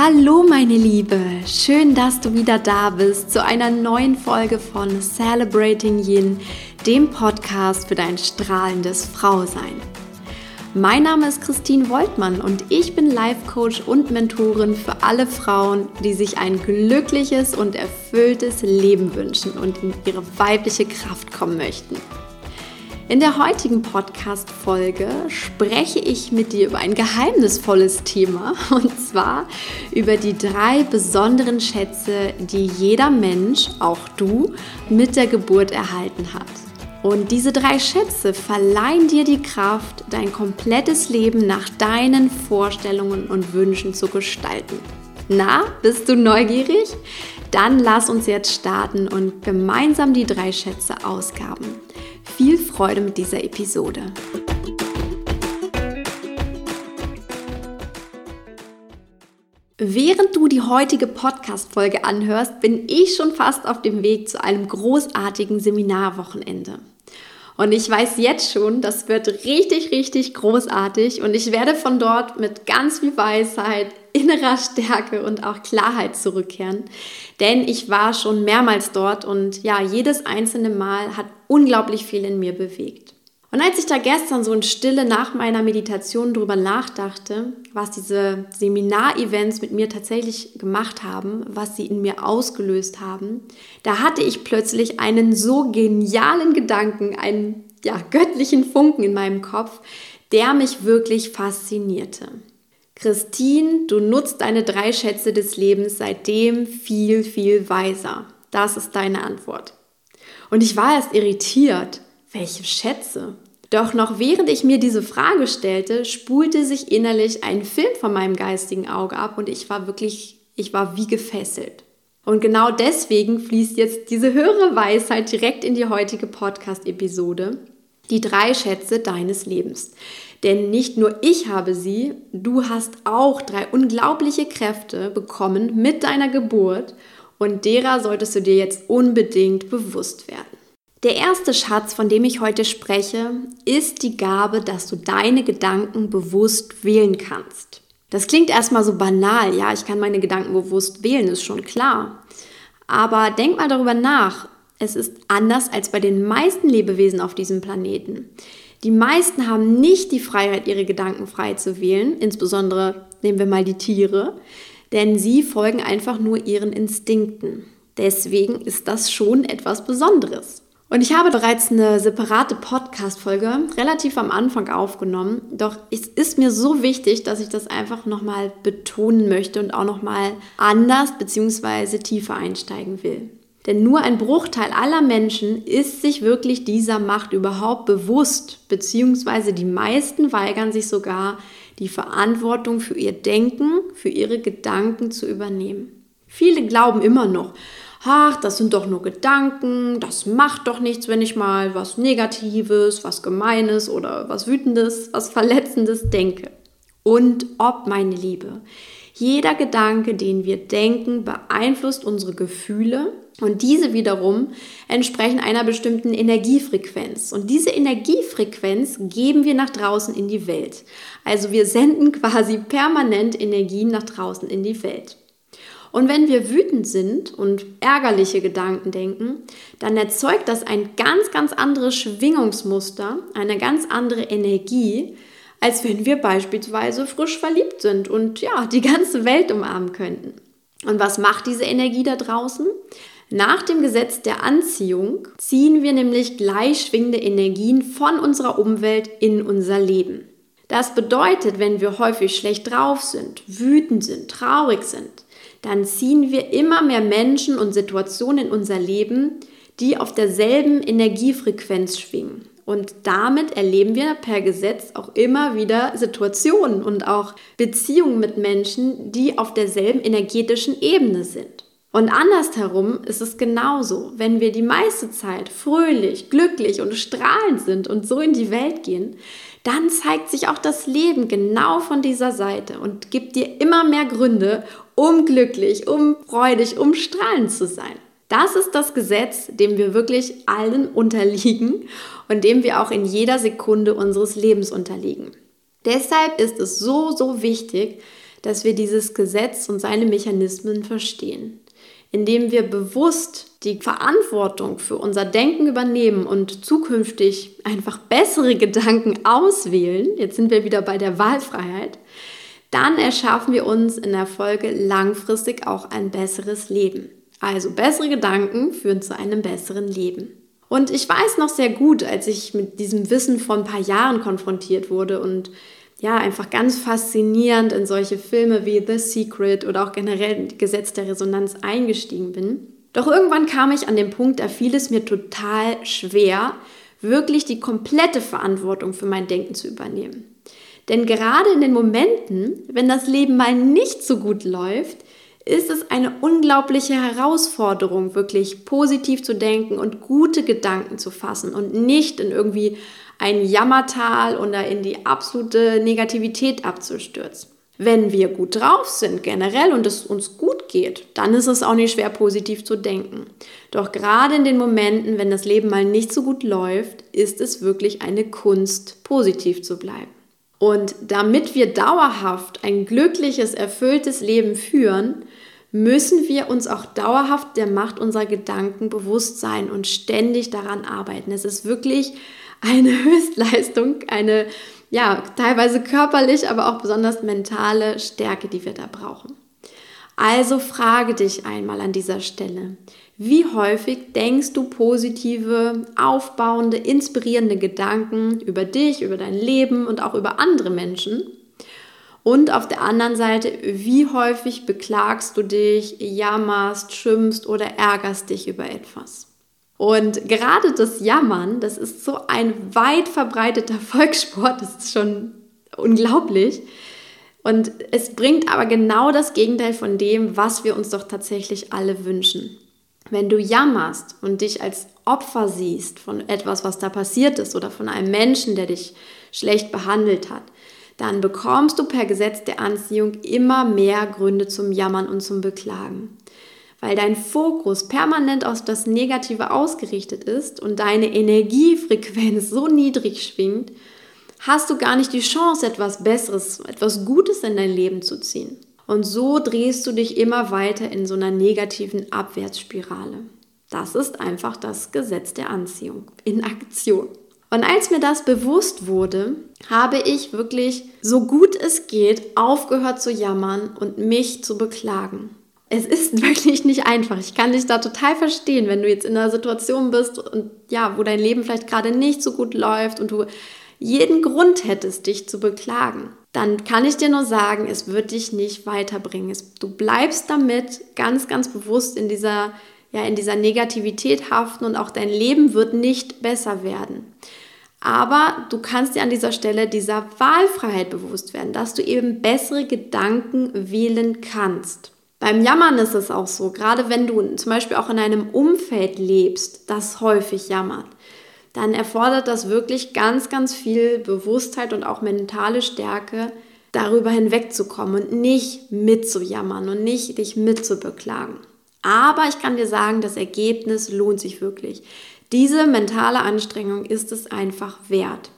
Hallo meine Liebe, schön, dass du wieder da bist zu einer neuen Folge von Celebrating Yin, dem Podcast für dein strahlendes Frausein. Mein Name ist Christine Woltmann und ich bin Life Coach und Mentorin für alle Frauen, die sich ein glückliches und erfülltes Leben wünschen und in ihre weibliche Kraft kommen möchten. In der heutigen Podcast-Folge spreche ich mit dir über ein geheimnisvolles Thema und zwar über die drei besonderen Schätze, die jeder Mensch, auch du, mit der Geburt erhalten hat. Und diese drei Schätze verleihen dir die Kraft, dein komplettes Leben nach deinen Vorstellungen und Wünschen zu gestalten. Na, bist du neugierig? Dann lass uns jetzt starten und gemeinsam die drei Schätze ausgaben. Viel Freude mit dieser Episode. Während du die heutige Podcast-Folge anhörst, bin ich schon fast auf dem Weg zu einem großartigen Seminarwochenende. Und ich weiß jetzt schon, das wird richtig, richtig großartig und ich werde von dort mit ganz viel Weisheit, innerer Stärke und auch Klarheit zurückkehren. Denn ich war schon mehrmals dort und ja, jedes einzelne Mal hat unglaublich viel in mir bewegt. Und als ich da gestern so in Stille nach meiner Meditation drüber nachdachte, was diese Seminarevents mit mir tatsächlich gemacht haben, was sie in mir ausgelöst haben, da hatte ich plötzlich einen so genialen Gedanken, einen ja, göttlichen Funken in meinem Kopf, der mich wirklich faszinierte. Christine, du nutzt deine drei Schätze des Lebens seitdem viel, viel weiser. Das ist deine Antwort. Und ich war erst irritiert. Welche Schätze? Doch noch während ich mir diese Frage stellte, spulte sich innerlich ein Film von meinem geistigen Auge ab und ich war wirklich, ich war wie gefesselt. Und genau deswegen fließt jetzt diese höhere Weisheit direkt in die heutige Podcast-Episode. Die drei Schätze deines Lebens. Denn nicht nur ich habe sie, du hast auch drei unglaubliche Kräfte bekommen mit deiner Geburt und derer solltest du dir jetzt unbedingt bewusst werden. Der erste Schatz, von dem ich heute spreche, ist die Gabe, dass du deine Gedanken bewusst wählen kannst. Das klingt erstmal so banal, ja, ich kann meine Gedanken bewusst wählen, ist schon klar. Aber denk mal darüber nach. Es ist anders als bei den meisten Lebewesen auf diesem Planeten. Die meisten haben nicht die Freiheit, ihre Gedanken frei zu wählen, insbesondere nehmen wir mal die Tiere, denn sie folgen einfach nur ihren Instinkten. Deswegen ist das schon etwas Besonderes. Und ich habe bereits eine separate Podcast-Folge relativ am Anfang aufgenommen. Doch es ist mir so wichtig, dass ich das einfach nochmal betonen möchte und auch nochmal anders bzw. tiefer einsteigen will. Denn nur ein Bruchteil aller Menschen ist sich wirklich dieser Macht überhaupt bewusst, beziehungsweise die meisten weigern sich sogar, die Verantwortung für ihr Denken, für ihre Gedanken zu übernehmen. Viele glauben immer noch, ach, das sind doch nur Gedanken, das macht doch nichts, wenn ich mal was Negatives, was Gemeines oder was Wütendes, was Verletzendes denke. Und ob, meine Liebe, jeder Gedanke, den wir denken, beeinflusst unsere Gefühle und diese wiederum entsprechen einer bestimmten Energiefrequenz. Und diese Energiefrequenz geben wir nach draußen in die Welt. Also wir senden quasi permanent Energien nach draußen in die Welt. Und wenn wir wütend sind und ärgerliche Gedanken denken, dann erzeugt das ein ganz, ganz anderes Schwingungsmuster, eine ganz andere Energie, als wenn wir beispielsweise frisch verliebt sind und ja, die ganze Welt umarmen könnten. Und was macht diese Energie da draußen? Nach dem Gesetz der Anziehung ziehen wir nämlich gleich schwingende Energien von unserer Umwelt in unser Leben. Das bedeutet, wenn wir häufig schlecht drauf sind, wütend sind, traurig sind, dann ziehen wir immer mehr Menschen und Situationen in unser Leben, die auf derselben Energiefrequenz schwingen. Und damit erleben wir per Gesetz auch immer wieder Situationen und auch Beziehungen mit Menschen, die auf derselben energetischen Ebene sind. Und andersherum ist es genauso. Wenn wir die meiste Zeit fröhlich, glücklich und strahlend sind und so in die Welt gehen, dann zeigt sich auch das Leben genau von dieser Seite und gibt dir immer mehr Gründe, um glücklich, um freudig, um strahlend zu sein. Das ist das Gesetz, dem wir wirklich allen unterliegen und dem wir auch in jeder Sekunde unseres Lebens unterliegen. Deshalb ist es so, so wichtig, dass wir dieses Gesetz und seine Mechanismen verstehen, indem wir bewusst die Verantwortung für unser Denken übernehmen und zukünftig einfach bessere Gedanken auswählen, jetzt sind wir wieder bei der Wahlfreiheit, dann erschaffen wir uns in der Folge langfristig auch ein besseres Leben. Also bessere Gedanken führen zu einem besseren Leben. Und ich weiß noch sehr gut, als ich mit diesem Wissen vor ein paar Jahren konfrontiert wurde und ja, einfach ganz faszinierend in solche Filme wie The Secret oder auch generell Gesetz der Resonanz eingestiegen bin. Doch irgendwann kam ich an den Punkt, da fiel es mir total schwer, wirklich die komplette Verantwortung für mein Denken zu übernehmen. Denn gerade in den Momenten, wenn das Leben mal nicht so gut läuft, ist es eine unglaubliche Herausforderung, wirklich positiv zu denken und gute Gedanken zu fassen und nicht in irgendwie ein Jammertal oder in die absolute Negativität abzustürzen. Wenn wir gut drauf sind generell und es uns gut geht, dann ist es auch nicht schwer, positiv zu denken. Doch gerade in den Momenten, wenn das Leben mal nicht so gut läuft, ist es wirklich eine Kunst, positiv zu bleiben. Und damit wir dauerhaft ein glückliches, erfülltes Leben führen, müssen wir uns auch dauerhaft der Macht unserer Gedanken bewusst sein und ständig daran arbeiten. Es ist wirklich eine Höchstleistung, eine ja, teilweise körperlich, aber auch besonders mentale Stärke, die wir da brauchen. Also frage dich einmal an dieser Stelle, wie häufig denkst du positive, aufbauende, inspirierende Gedanken über dich, über dein Leben und auch über andere Menschen? Und auf der anderen Seite, wie häufig beklagst du dich, jammerst, schimpfst oder ärgerst dich über etwas? Und gerade das Jammern, das ist so ein weit verbreiteter Volkssport, das ist schon unglaublich. Und es bringt aber genau das Gegenteil von dem, was wir uns doch tatsächlich alle wünschen. Wenn du jammerst und dich als Opfer siehst von etwas, was da passiert ist oder von einem Menschen, der dich schlecht behandelt hat, dann bekommst du per Gesetz der Anziehung immer mehr Gründe zum Jammern und zum Beklagen weil dein Fokus permanent auf das Negative ausgerichtet ist und deine Energiefrequenz so niedrig schwingt, hast du gar nicht die Chance, etwas Besseres, etwas Gutes in dein Leben zu ziehen. Und so drehst du dich immer weiter in so einer negativen Abwärtsspirale. Das ist einfach das Gesetz der Anziehung in Aktion. Und als mir das bewusst wurde, habe ich wirklich so gut es geht aufgehört zu jammern und mich zu beklagen es ist wirklich nicht einfach. Ich kann dich da total verstehen, wenn du jetzt in einer Situation bist und ja, wo dein Leben vielleicht gerade nicht so gut läuft und du jeden Grund hättest, dich zu beklagen. Dann kann ich dir nur sagen, es wird dich nicht weiterbringen. Es, du bleibst damit ganz, ganz bewusst in dieser, ja, in dieser Negativität haften und auch dein Leben wird nicht besser werden. Aber du kannst dir an dieser Stelle dieser Wahlfreiheit bewusst werden, dass du eben bessere Gedanken wählen kannst. Beim Jammern ist es auch so, gerade wenn du zum Beispiel auch in einem Umfeld lebst, das häufig jammert, dann erfordert das wirklich ganz, ganz viel Bewusstheit und auch mentale Stärke, darüber hinwegzukommen und nicht mitzujammern und nicht dich mitzubeklagen. Aber ich kann dir sagen, das Ergebnis lohnt sich wirklich. Diese mentale Anstrengung ist es einfach wert.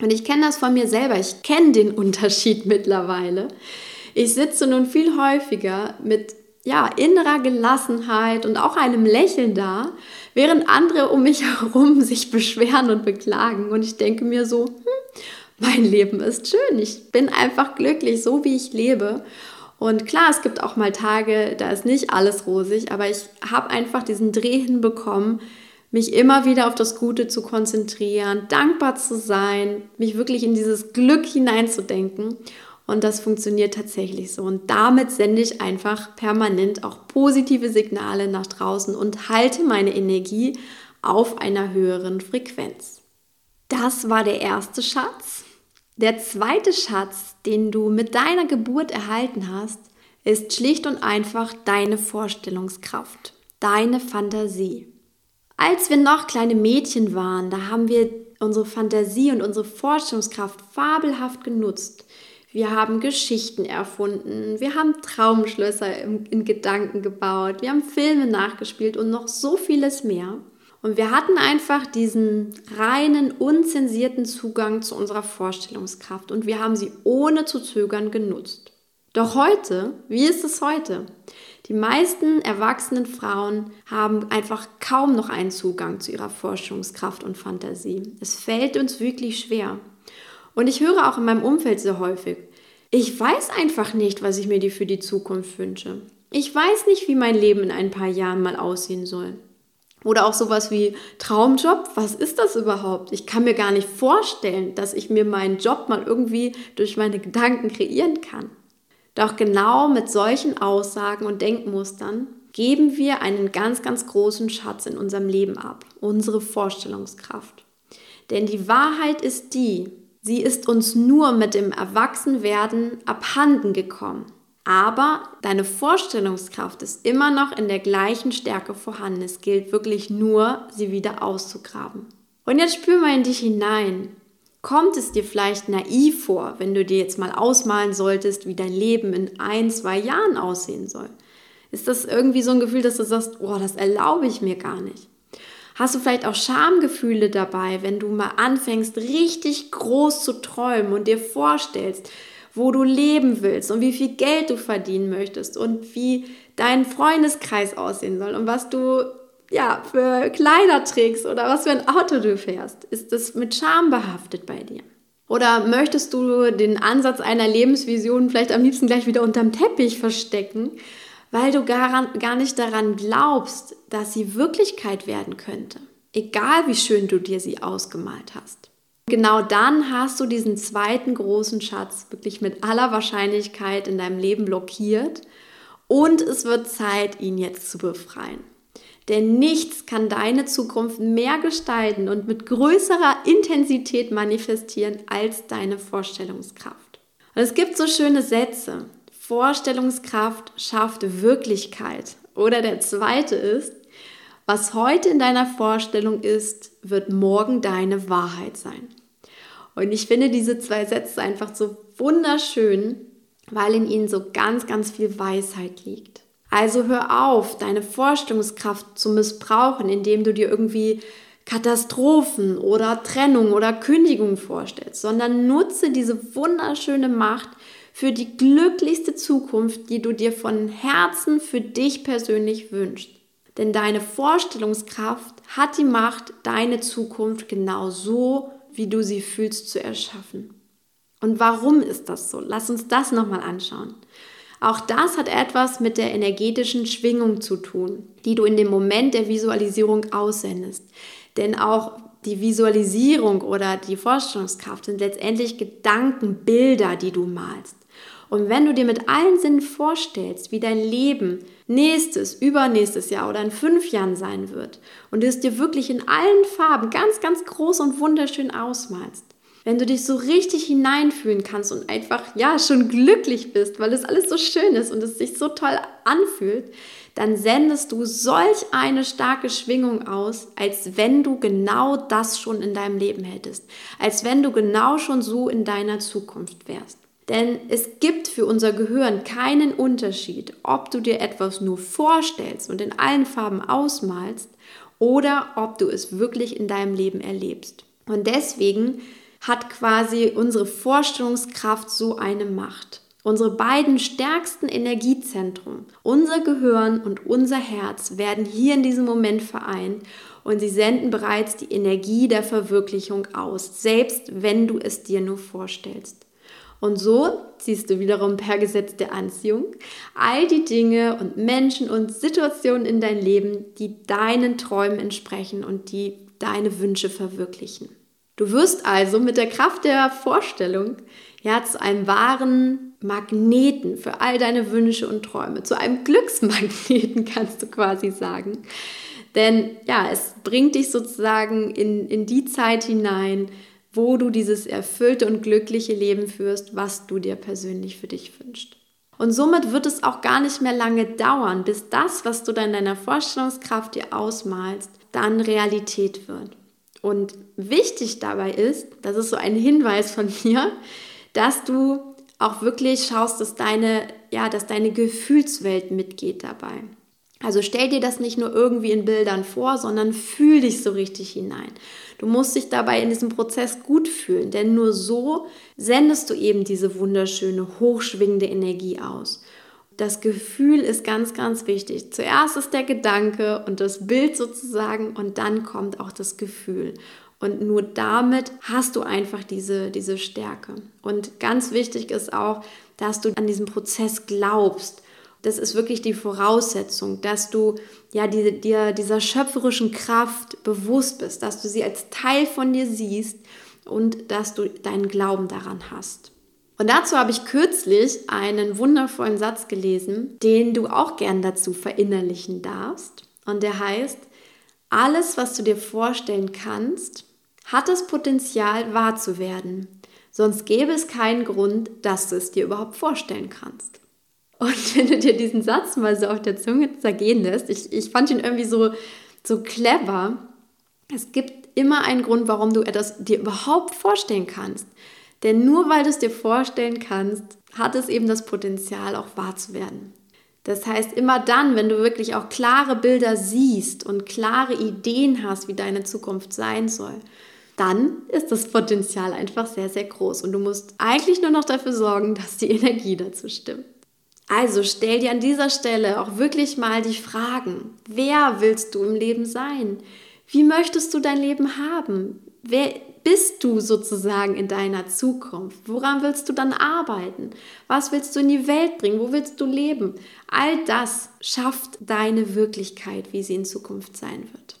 Und ich kenne das von mir selber. Ich kenne den Unterschied mittlerweile. Ich sitze nun viel häufiger mit ja, innerer Gelassenheit und auch einem Lächeln da, während andere um mich herum sich beschweren und beklagen. Und ich denke mir so, hm, mein Leben ist schön, ich bin einfach glücklich, so wie ich lebe. Und klar, es gibt auch mal Tage, da ist nicht alles rosig, aber ich habe einfach diesen Dreh hinbekommen, mich immer wieder auf das Gute zu konzentrieren, dankbar zu sein, mich wirklich in dieses Glück hineinzudenken. Und das funktioniert tatsächlich so. Und damit sende ich einfach permanent auch positive Signale nach draußen und halte meine Energie auf einer höheren Frequenz. Das war der erste Schatz. Der zweite Schatz, den du mit deiner Geburt erhalten hast, ist schlicht und einfach deine Vorstellungskraft, deine Fantasie. Als wir noch kleine Mädchen waren, da haben wir unsere Fantasie und unsere Vorstellungskraft fabelhaft genutzt. Wir haben Geschichten erfunden, wir haben Traumschlösser in Gedanken gebaut, wir haben Filme nachgespielt und noch so vieles mehr. Und wir hatten einfach diesen reinen, unzensierten Zugang zu unserer Vorstellungskraft und wir haben sie ohne zu zögern genutzt. Doch heute, wie ist es heute? Die meisten erwachsenen Frauen haben einfach kaum noch einen Zugang zu ihrer Forschungskraft und Fantasie. Es fällt uns wirklich schwer. Und ich höre auch in meinem Umfeld sehr häufig, ich weiß einfach nicht, was ich mir für die Zukunft wünsche. Ich weiß nicht, wie mein Leben in ein paar Jahren mal aussehen soll. Oder auch sowas wie Traumjob, was ist das überhaupt? Ich kann mir gar nicht vorstellen, dass ich mir meinen Job mal irgendwie durch meine Gedanken kreieren kann. Doch genau mit solchen Aussagen und Denkmustern geben wir einen ganz, ganz großen Schatz in unserem Leben ab, unsere Vorstellungskraft. Denn die Wahrheit ist die, sie ist uns nur mit dem Erwachsenwerden abhanden gekommen. Aber deine Vorstellungskraft ist immer noch in der gleichen Stärke vorhanden. Es gilt wirklich nur, sie wieder auszugraben. Und jetzt spür mal in dich hinein. Kommt es dir vielleicht naiv vor, wenn du dir jetzt mal ausmalen solltest, wie dein Leben in ein, zwei Jahren aussehen soll? Ist das irgendwie so ein Gefühl, dass du sagst, oh, das erlaube ich mir gar nicht? Hast du vielleicht auch Schamgefühle dabei, wenn du mal anfängst, richtig groß zu träumen und dir vorstellst, wo du leben willst und wie viel Geld du verdienen möchtest und wie dein Freundeskreis aussehen soll und was du ja für Kleider trägst oder was für ein Auto du fährst. Ist das mit Scham behaftet bei dir? Oder möchtest du den Ansatz einer Lebensvision vielleicht am liebsten gleich wieder unterm Teppich verstecken, weil du gar, gar nicht daran glaubst, dass sie Wirklichkeit werden könnte? Egal wie schön du dir sie ausgemalt hast. Genau dann hast du diesen zweiten großen Schatz wirklich mit aller Wahrscheinlichkeit in deinem Leben blockiert und es wird Zeit, ihn jetzt zu befreien. Denn nichts kann deine Zukunft mehr gestalten und mit größerer Intensität manifestieren als deine Vorstellungskraft. Und es gibt so schöne Sätze. Vorstellungskraft schafft Wirklichkeit. Oder der zweite ist, was heute in deiner Vorstellung ist, wird morgen deine Wahrheit sein. Und ich finde diese zwei Sätze einfach so wunderschön, weil in ihnen so ganz, ganz viel Weisheit liegt. Also hör auf, deine Vorstellungskraft zu missbrauchen, indem du dir irgendwie Katastrophen oder Trennung oder Kündigung vorstellst, sondern nutze diese wunderschöne Macht für die glücklichste Zukunft, die du dir von Herzen für dich persönlich wünschst. Denn deine Vorstellungskraft hat die Macht, deine Zukunft genau so, wie du sie fühlst, zu erschaffen. Und warum ist das so? Lass uns das nochmal anschauen. Auch das hat etwas mit der energetischen Schwingung zu tun, die du in dem Moment der Visualisierung aussendest. Denn auch die Visualisierung oder die Vorstellungskraft sind letztendlich Gedankenbilder, die du malst. Und wenn du dir mit allen Sinnen vorstellst, wie dein Leben nächstes, übernächstes Jahr oder in fünf Jahren sein wird und es dir wirklich in allen Farben ganz, ganz groß und wunderschön ausmalst, wenn du dich so richtig hineinfühlen kannst und einfach, ja, schon glücklich bist, weil es alles so schön ist und es sich so toll anfühlt, dann sendest du solch eine starke Schwingung aus, als wenn du genau das schon in deinem Leben hättest, als wenn du genau schon so in deiner Zukunft wärst. Denn es gibt für unser Gehirn keinen Unterschied, ob du dir etwas nur vorstellst und in allen Farben ausmalst oder ob du es wirklich in deinem Leben erlebst. Und deswegen hat quasi unsere Vorstellungskraft so eine Macht. Unsere beiden stärksten Energiezentren, unser Gehirn und unser Herz, werden hier in diesem Moment vereint und sie senden bereits die Energie der Verwirklichung aus, selbst wenn du es dir nur vorstellst. Und so ziehst du wiederum per Gesetz der Anziehung all die Dinge und Menschen und Situationen in dein Leben, die deinen Träumen entsprechen und die deine Wünsche verwirklichen. Du wirst also mit der Kraft der Vorstellung ja zu einem wahren Magneten für all deine Wünsche und Träume, zu einem Glücksmagneten kannst du quasi sagen. Denn ja, es bringt dich sozusagen in, in die Zeit hinein, wo du dieses erfüllte und glückliche Leben führst, was du dir persönlich für dich wünschst. Und somit wird es auch gar nicht mehr lange dauern, bis das, was du dann in deiner Vorstellungskraft dir ausmalst, dann Realität wird. Und wichtig dabei ist, das ist so ein Hinweis von mir, dass du auch wirklich schaust, dass deine, ja, dass deine Gefühlswelt mitgeht dabei. Also stell dir das nicht nur irgendwie in Bildern vor, sondern fühl dich so richtig hinein. Du musst dich dabei in diesem Prozess gut fühlen, denn nur so sendest du eben diese wunderschöne, hochschwingende Energie aus. Das Gefühl ist ganz, ganz wichtig. Zuerst ist der Gedanke und das Bild sozusagen und dann kommt auch das Gefühl. Und nur damit hast du einfach diese, diese Stärke. Und ganz wichtig ist auch, dass du an diesen Prozess glaubst das ist wirklich die Voraussetzung, dass du ja die, dir dieser schöpferischen Kraft bewusst bist, dass du sie als Teil von dir siehst und dass du deinen Glauben daran hast. Und dazu habe ich kürzlich einen wundervollen Satz gelesen, den du auch gern dazu verinnerlichen darfst. Und der heißt, alles, was du dir vorstellen kannst, hat das Potenzial wahr zu werden. Sonst gäbe es keinen Grund, dass du es dir überhaupt vorstellen kannst. Und wenn du dir diesen Satz mal so auf der Zunge zergehen lässt, ich, ich fand ihn irgendwie so, so clever. Es gibt immer einen Grund, warum du etwas dir überhaupt vorstellen kannst. Denn nur weil du es dir vorstellen kannst, hat es eben das Potenzial, auch wahr zu werden. Das heißt, immer dann, wenn du wirklich auch klare Bilder siehst und klare Ideen hast, wie deine Zukunft sein soll, dann ist das Potenzial einfach sehr, sehr groß. Und du musst eigentlich nur noch dafür sorgen, dass die Energie dazu stimmt. Also stell dir an dieser Stelle auch wirklich mal die Fragen. Wer willst du im Leben sein? Wie möchtest du dein Leben haben? Wer bist du sozusagen in deiner Zukunft? Woran willst du dann arbeiten? Was willst du in die Welt bringen? Wo willst du leben? All das schafft deine Wirklichkeit, wie sie in Zukunft sein wird.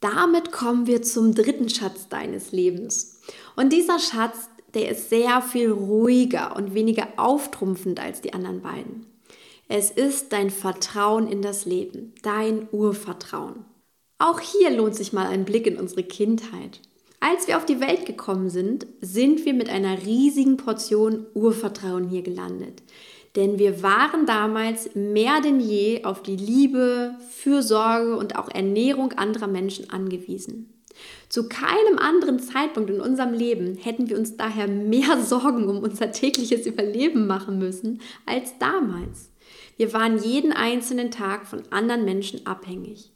Damit kommen wir zum dritten Schatz deines Lebens. Und dieser Schatz der ist sehr viel ruhiger und weniger auftrumpfend als die anderen beiden. Es ist dein Vertrauen in das Leben, dein Urvertrauen. Auch hier lohnt sich mal ein Blick in unsere Kindheit. Als wir auf die Welt gekommen sind, sind wir mit einer riesigen Portion Urvertrauen hier gelandet. Denn wir waren damals mehr denn je auf die Liebe, Fürsorge und auch Ernährung anderer Menschen angewiesen. Zu keinem anderen Zeitpunkt in unserem Leben hätten wir uns daher mehr Sorgen um unser tägliches Überleben machen müssen als damals. Wir waren jeden einzelnen Tag von anderen Menschen abhängig.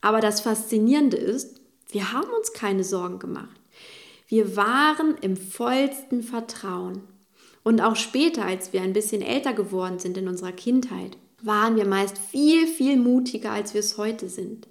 Aber das Faszinierende ist, wir haben uns keine Sorgen gemacht. Wir waren im vollsten Vertrauen. Und auch später, als wir ein bisschen älter geworden sind in unserer Kindheit, waren wir meist viel, viel mutiger, als wir es heute sind.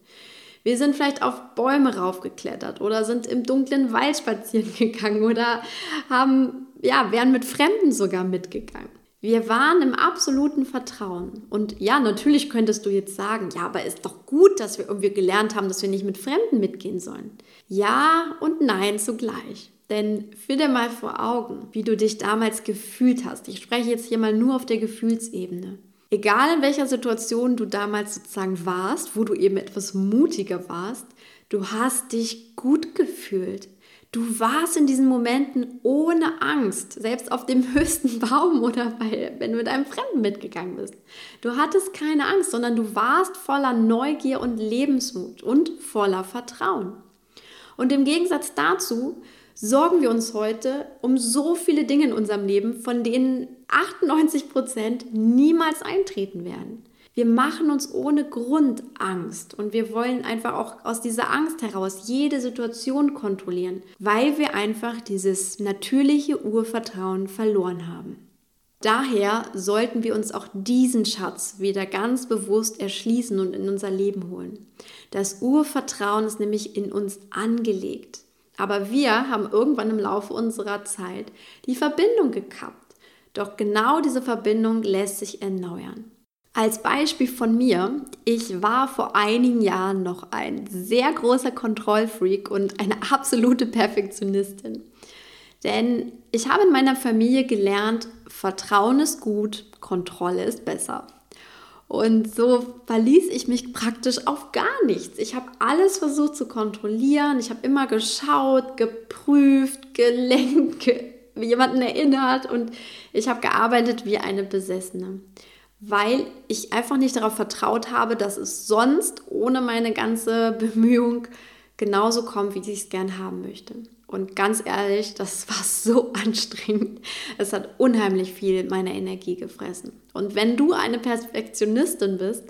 Wir sind vielleicht auf Bäume raufgeklettert oder sind im dunklen Wald spazieren gegangen oder haben, ja, wären mit Fremden sogar mitgegangen. Wir waren im absoluten Vertrauen. Und ja, natürlich könntest du jetzt sagen, ja, aber ist doch gut, dass wir irgendwie gelernt haben, dass wir nicht mit Fremden mitgehen sollen. Ja und nein zugleich. Denn führ dir mal vor Augen, wie du dich damals gefühlt hast. Ich spreche jetzt hier mal nur auf der Gefühlsebene. Egal in welcher Situation du damals sozusagen warst, wo du eben etwas mutiger warst, du hast dich gut gefühlt. Du warst in diesen Momenten ohne Angst, selbst auf dem höchsten Baum oder bei, wenn du mit einem Fremden mitgegangen bist. Du hattest keine Angst, sondern du warst voller Neugier und Lebensmut und voller Vertrauen. Und im Gegensatz dazu sorgen wir uns heute um so viele Dinge in unserem Leben, von denen 98 Prozent niemals eintreten werden. Wir machen uns ohne Grund Angst und wir wollen einfach auch aus dieser Angst heraus jede Situation kontrollieren, weil wir einfach dieses natürliche Urvertrauen verloren haben. Daher sollten wir uns auch diesen Schatz wieder ganz bewusst erschließen und in unser Leben holen. Das Urvertrauen ist nämlich in uns angelegt. Aber wir haben irgendwann im Laufe unserer Zeit die Verbindung gekappt. Doch genau diese Verbindung lässt sich erneuern. Als Beispiel von mir, ich war vor einigen Jahren noch ein sehr großer Kontrollfreak und eine absolute Perfektionistin. Denn ich habe in meiner Familie gelernt, Vertrauen ist gut, Kontrolle ist besser. Und so verließ ich mich praktisch auf gar nichts. Ich habe alles versucht zu kontrollieren. Ich habe immer geschaut, geprüft, gelenkt, ge jemanden erinnert und ich habe gearbeitet wie eine Besessene, weil ich einfach nicht darauf vertraut habe, dass es sonst ohne meine ganze Bemühung genauso kommt, wie ich es gern haben möchte. Und ganz ehrlich, das war so anstrengend. Es hat unheimlich viel meiner Energie gefressen. Und wenn du eine Perfektionistin bist,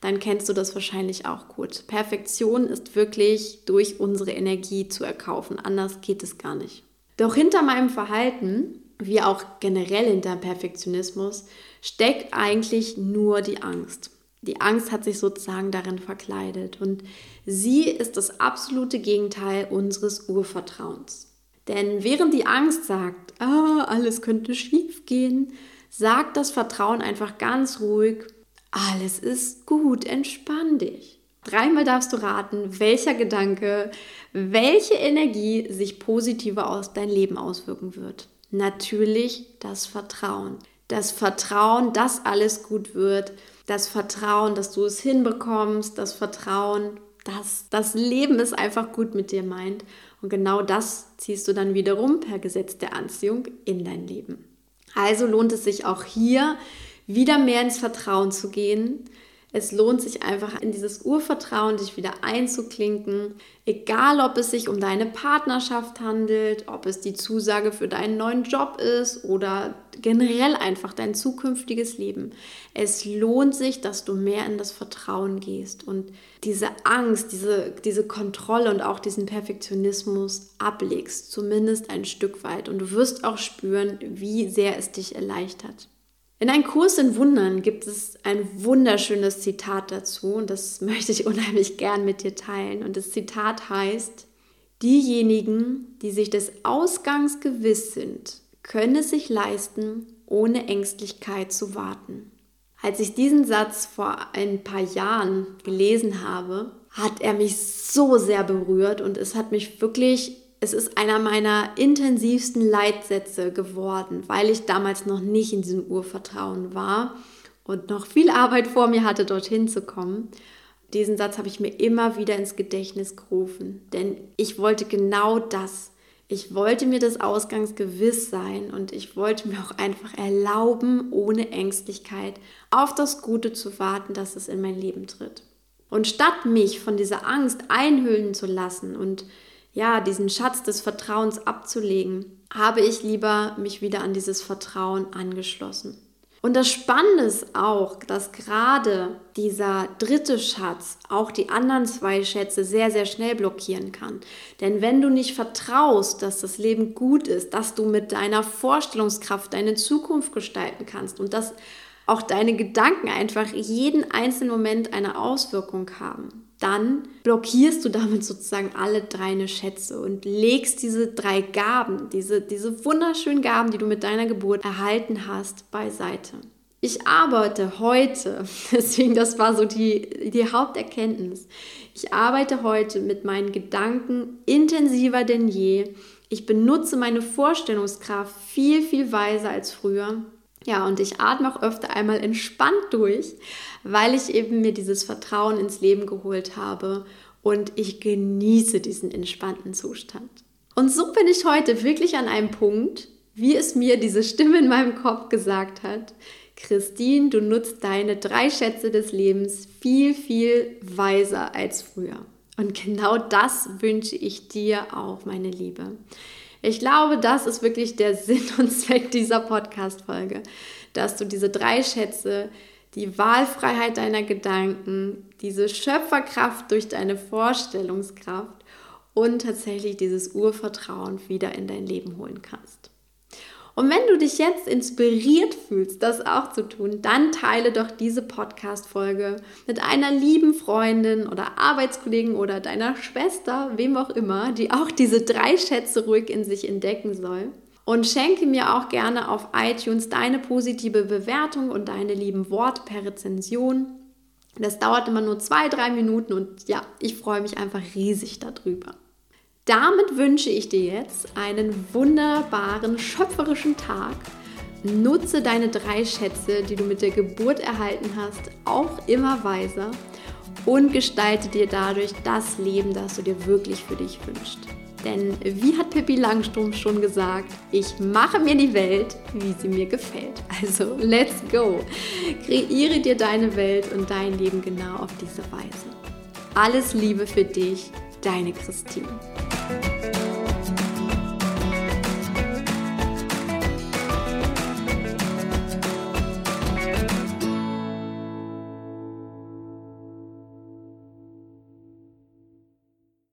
dann kennst du das wahrscheinlich auch gut. Perfektion ist wirklich durch unsere Energie zu erkaufen. Anders geht es gar nicht. Doch hinter meinem Verhalten, wie auch generell hinter Perfektionismus, steckt eigentlich nur die Angst. Die Angst hat sich sozusagen darin verkleidet und sie ist das absolute Gegenteil unseres Urvertrauens. Denn während die Angst sagt, ah, alles könnte schief gehen, sagt das Vertrauen einfach ganz ruhig, alles ist gut, entspann dich. Dreimal darfst du raten, welcher Gedanke, welche Energie sich positiver aus dein Leben auswirken wird. Natürlich das Vertrauen. Das Vertrauen, dass alles gut wird. Das Vertrauen, dass du es hinbekommst. Das Vertrauen, dass das Leben es einfach gut mit dir meint. Und genau das ziehst du dann wiederum per Gesetz der Anziehung in dein Leben. Also lohnt es sich auch hier wieder mehr ins Vertrauen zu gehen. Es lohnt sich einfach in dieses Urvertrauen, dich wieder einzuklinken, egal ob es sich um deine Partnerschaft handelt, ob es die Zusage für deinen neuen Job ist oder generell einfach dein zukünftiges Leben. Es lohnt sich, dass du mehr in das Vertrauen gehst und diese Angst, diese, diese Kontrolle und auch diesen Perfektionismus ablegst, zumindest ein Stück weit. Und du wirst auch spüren, wie sehr es dich erleichtert. In einem Kurs in Wundern gibt es ein wunderschönes Zitat dazu und das möchte ich unheimlich gern mit dir teilen. Und das Zitat heißt, diejenigen, die sich des Ausgangs gewiss sind, können es sich leisten, ohne Ängstlichkeit zu warten. Als ich diesen Satz vor ein paar Jahren gelesen habe, hat er mich so sehr berührt und es hat mich wirklich es ist einer meiner intensivsten Leitsätze geworden, weil ich damals noch nicht in diesem Urvertrauen war und noch viel Arbeit vor mir hatte, dorthin zu kommen. Diesen Satz habe ich mir immer wieder ins Gedächtnis gerufen, denn ich wollte genau das. Ich wollte mir des Ausgangs gewiss sein und ich wollte mir auch einfach erlauben, ohne Ängstlichkeit auf das Gute zu warten, dass es in mein Leben tritt. Und statt mich von dieser Angst einhüllen zu lassen und ja, diesen Schatz des Vertrauens abzulegen, habe ich lieber mich wieder an dieses Vertrauen angeschlossen. Und das Spannende ist auch, dass gerade dieser dritte Schatz auch die anderen zwei Schätze sehr, sehr schnell blockieren kann. Denn wenn du nicht vertraust, dass das Leben gut ist, dass du mit deiner Vorstellungskraft deine Zukunft gestalten kannst und dass auch deine Gedanken einfach jeden einzelnen Moment eine Auswirkung haben, dann blockierst du damit sozusagen alle drei Schätze und legst diese drei Gaben, diese, diese wunderschönen Gaben, die du mit deiner Geburt erhalten hast, beiseite. Ich arbeite heute, deswegen das war so die, die Haupterkenntnis, ich arbeite heute mit meinen Gedanken intensiver denn je. Ich benutze meine Vorstellungskraft viel, viel weiser als früher. Ja, und ich atme auch öfter einmal entspannt durch, weil ich eben mir dieses Vertrauen ins Leben geholt habe und ich genieße diesen entspannten Zustand. Und so bin ich heute wirklich an einem Punkt, wie es mir diese Stimme in meinem Kopf gesagt hat. Christine, du nutzt deine drei Schätze des Lebens viel, viel weiser als früher. Und genau das wünsche ich dir auch, meine Liebe. Ich glaube, das ist wirklich der Sinn und Zweck dieser Podcast-Folge, dass du diese drei Schätze, die Wahlfreiheit deiner Gedanken, diese Schöpferkraft durch deine Vorstellungskraft und tatsächlich dieses Urvertrauen wieder in dein Leben holen kannst. Und wenn du dich jetzt inspiriert fühlst, das auch zu tun, dann teile doch diese Podcast-Folge mit einer lieben Freundin oder Arbeitskollegen oder deiner Schwester, wem auch immer, die auch diese drei Schätze ruhig in sich entdecken soll. Und schenke mir auch gerne auf iTunes deine positive Bewertung und deine lieben Worte per Rezension. Das dauert immer nur zwei, drei Minuten und ja, ich freue mich einfach riesig darüber. Damit wünsche ich dir jetzt einen wunderbaren, schöpferischen Tag. Nutze deine drei Schätze, die du mit der Geburt erhalten hast, auch immer weiser und gestalte dir dadurch das Leben, das du dir wirklich für dich wünschst. Denn wie hat Pippi Langstrumpf schon gesagt, ich mache mir die Welt, wie sie mir gefällt. Also let's go. Kreiere dir deine Welt und dein Leben genau auf diese Weise. Alles Liebe für dich, deine Christine.